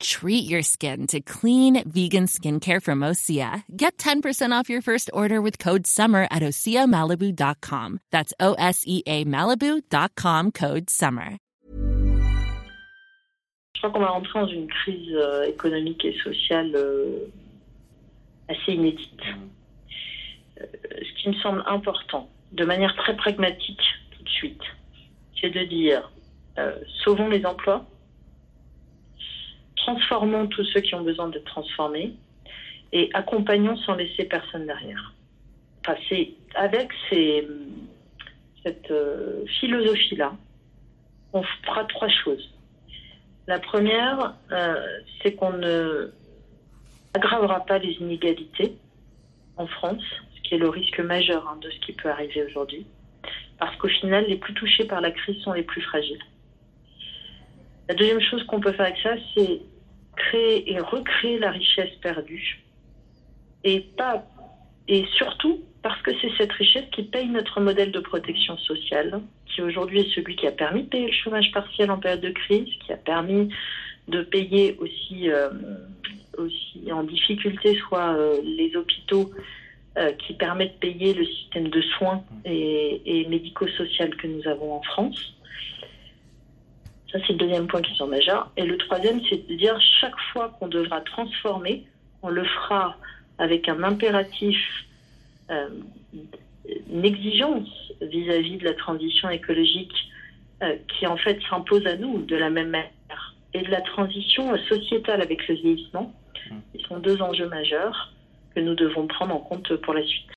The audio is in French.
Treat your skin to clean vegan skincare from Osea. Get 10% off your first order with code SUMMER at OseaMalibu.com. That's O S E A Malibu.com code SUMMER. Je crois qu'on va rentrer dans une crise euh, économique et sociale euh, assez inédite. Euh, ce qui me semble important, de manière très pragmatique tout de suite, c'est de dire sauvons les emplois transformons tous ceux qui ont besoin d'être transformés et accompagnons sans laisser personne derrière. Enfin, c'est avec cette euh, philosophie-là, on fera trois choses. La première, euh, c'est qu'on ne aggravera pas les inégalités en France, ce qui est le risque majeur hein, de ce qui peut arriver aujourd'hui, parce qu'au final, les plus touchés par la crise sont les plus fragiles. La deuxième chose qu'on peut faire avec ça, c'est créer et recréer la richesse perdue. Et pas, et surtout parce que c'est cette richesse qui paye notre modèle de protection sociale, qui aujourd'hui est celui qui a permis de payer le chômage partiel en période de crise, qui a permis de payer aussi, euh, aussi en difficulté, soit euh, les hôpitaux euh, qui permettent de payer le système de soins et médico-social que nous avons en France. Ça, c'est le deuxième point qui sont majeur. Et le troisième, c'est de dire chaque fois qu'on devra transformer, on le fera avec un impératif, euh, une exigence vis-à-vis de la transition écologique euh, qui en fait s'impose à nous de la même manière. Et de la transition sociétale avec le vieillissement, qui sont deux enjeux majeurs que nous devons prendre en compte pour la suite.